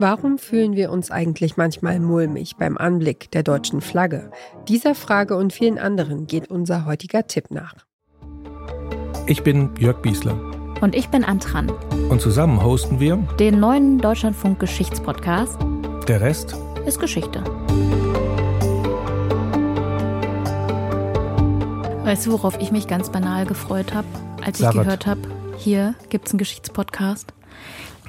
Warum fühlen wir uns eigentlich manchmal mulmig beim Anblick der deutschen Flagge? Dieser Frage und vielen anderen geht unser heutiger Tipp nach. Ich bin Jörg Biesler. Und ich bin Antran. Und zusammen hosten wir den neuen Deutschlandfunk Geschichtspodcast. Der Rest ist Geschichte. Weißt du, worauf ich mich ganz banal gefreut habe, als ich gehört habe, hier gibt es einen Geschichtspodcast?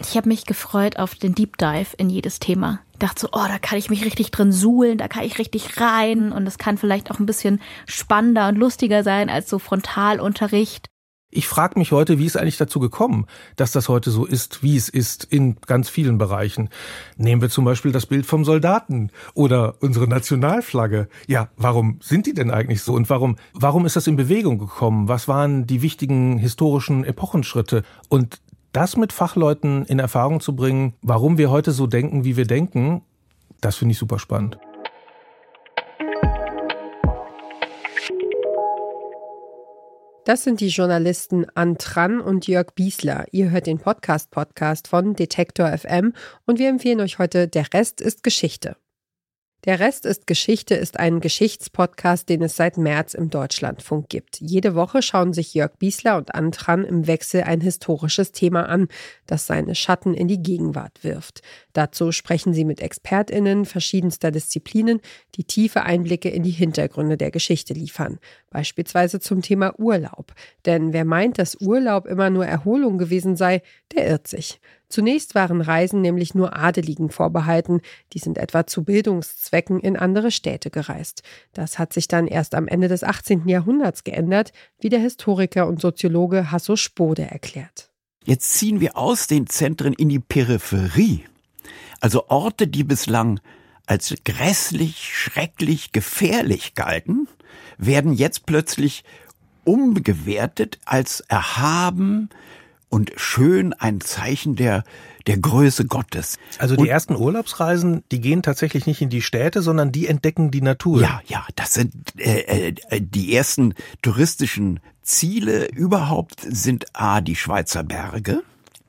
Ich habe mich gefreut auf den Deep Dive in jedes Thema. Dachte so, oh, da kann ich mich richtig drin suhlen, da kann ich richtig rein und es kann vielleicht auch ein bisschen spannender und lustiger sein als so Frontalunterricht. Ich frage mich heute, wie ist eigentlich dazu gekommen, dass das heute so ist, wie es ist in ganz vielen Bereichen. Nehmen wir zum Beispiel das Bild vom Soldaten oder unsere Nationalflagge. Ja, warum sind die denn eigentlich so und warum, warum ist das in Bewegung gekommen? Was waren die wichtigen historischen Epochenschritte? Und das mit Fachleuten in Erfahrung zu bringen, warum wir heute so denken, wie wir denken, das finde ich super spannend. Das sind die Journalisten Antran und Jörg Biesler. Ihr hört den Podcast-Podcast von Detektor FM und wir empfehlen euch heute Der Rest ist Geschichte. Der Rest ist Geschichte ist ein Geschichtspodcast, den es seit März im Deutschlandfunk gibt. Jede Woche schauen sich Jörg Biesler und Antran im Wechsel ein historisches Thema an, das seine Schatten in die Gegenwart wirft. Dazu sprechen sie mit ExpertInnen verschiedenster Disziplinen, die tiefe Einblicke in die Hintergründe der Geschichte liefern. Beispielsweise zum Thema Urlaub. Denn wer meint, dass Urlaub immer nur Erholung gewesen sei, der irrt sich. Zunächst waren Reisen nämlich nur Adeligen vorbehalten, die sind etwa zu Bildungszwecken in andere Städte gereist. Das hat sich dann erst am Ende des 18. Jahrhunderts geändert, wie der Historiker und Soziologe Hasso Spode erklärt. Jetzt ziehen wir aus den Zentren in die Peripherie, also Orte, die bislang als grässlich, schrecklich, gefährlich galten, werden jetzt plötzlich umgewertet als erhaben, und schön ein Zeichen der der Größe Gottes. Also die und, ersten Urlaubsreisen, die gehen tatsächlich nicht in die Städte, sondern die entdecken die Natur. Ja, ja, das sind äh, äh, die ersten touristischen Ziele überhaupt sind a die Schweizer Berge.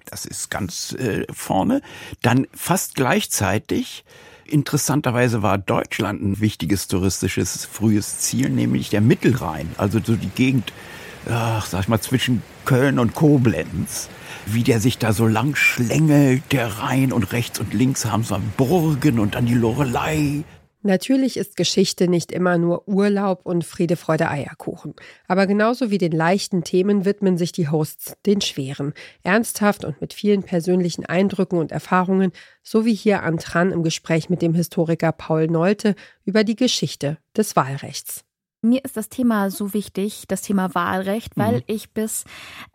Das ist ganz äh, vorne. Dann fast gleichzeitig Interessanterweise war Deutschland ein wichtiges touristisches frühes Ziel, nämlich der Mittelrhein, also so die Gegend ach, sag ich mal, zwischen Köln und Koblenz, wie der sich da so lang schlängelt, der Rhein und rechts und links haben so Burgen und dann die Lorelei. Natürlich ist Geschichte nicht immer nur Urlaub und Friede, Freude, Eierkuchen. Aber genauso wie den leichten Themen widmen sich die Hosts den schweren. Ernsthaft und mit vielen persönlichen Eindrücken und Erfahrungen, so wie hier an Tran im Gespräch mit dem Historiker Paul Nolte über die Geschichte des Wahlrechts. Mir ist das Thema so wichtig, das Thema Wahlrecht, weil mhm. ich bis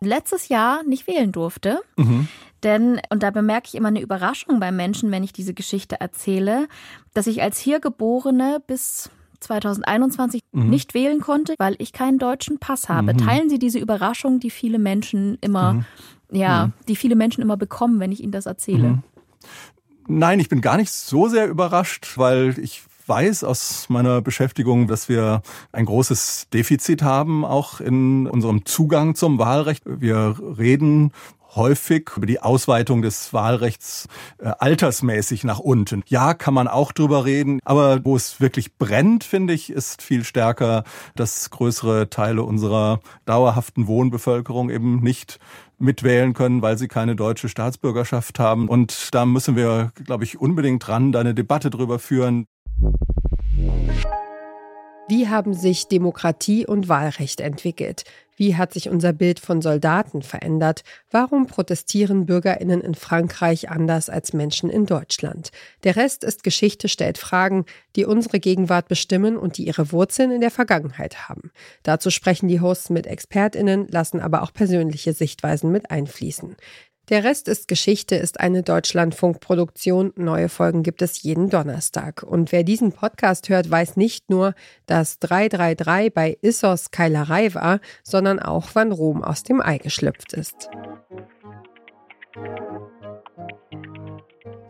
letztes Jahr nicht wählen durfte. Mhm. Denn, und da bemerke ich immer eine Überraschung bei Menschen, wenn ich diese Geschichte erzähle, dass ich als hier Geborene bis 2021 mhm. nicht wählen konnte, weil ich keinen deutschen Pass habe. Mhm. Teilen Sie diese Überraschung, die viele Menschen immer, mhm. ja, mhm. die viele Menschen immer bekommen, wenn ich ihnen das erzähle? Nein, ich bin gar nicht so sehr überrascht, weil ich weiß aus meiner Beschäftigung, dass wir ein großes Defizit haben, auch in unserem Zugang zum Wahlrecht. Wir reden häufig über die Ausweitung des Wahlrechts äh, altersmäßig nach unten. Ja, kann man auch drüber reden, aber wo es wirklich brennt, finde ich, ist viel stärker, dass größere Teile unserer dauerhaften Wohnbevölkerung eben nicht mitwählen können, weil sie keine deutsche Staatsbürgerschaft haben. Und da müssen wir, glaube ich, unbedingt dran, da eine Debatte drüber führen. Wie haben sich Demokratie und Wahlrecht entwickelt? Wie hat sich unser Bild von Soldaten verändert? Warum protestieren Bürgerinnen in Frankreich anders als Menschen in Deutschland? Der Rest ist Geschichte stellt Fragen, die unsere Gegenwart bestimmen und die ihre Wurzeln in der Vergangenheit haben. Dazu sprechen die Hosts mit Expertinnen, lassen aber auch persönliche Sichtweisen mit einfließen. Der Rest ist Geschichte ist eine Deutschlandfunkproduktion. Neue Folgen gibt es jeden Donnerstag. Und wer diesen Podcast hört, weiß nicht nur, dass 333 bei Issos Keilerei war, sondern auch, wann Rom aus dem Ei geschlüpft ist.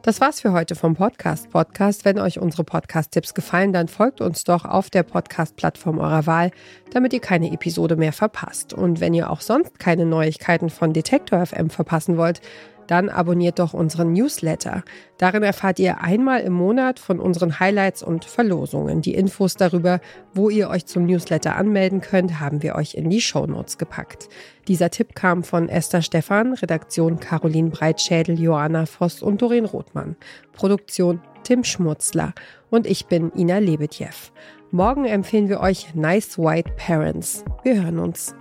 Das war's für heute vom Podcast Podcast. Wenn euch unsere Podcast-Tipps gefallen, dann folgt uns doch auf der Podcast-Plattform eurer Wahl, damit ihr keine Episode mehr verpasst. Und wenn ihr auch sonst keine Neuigkeiten von Detektor FM verpassen wollt, Dann abonniert doch unseren Newsletter. Darin erfahrt ihr einmal im Monat von unseren Highlights und Verlosungen. Die Infos darüber, wo ihr euch zum Newsletter anmelden könnt, haben wir euch in die Shownotes gepackt. Dieser Tipp kam von Esther Stephan, Redaktion Caroline Breitschädel, Joanna Voss und Doreen Rothmann. Produktion Tim Schmutzler. Und ich bin Ina Lebetjew. Morgen empfehlen wir euch Nice White Parents. Wir hören uns.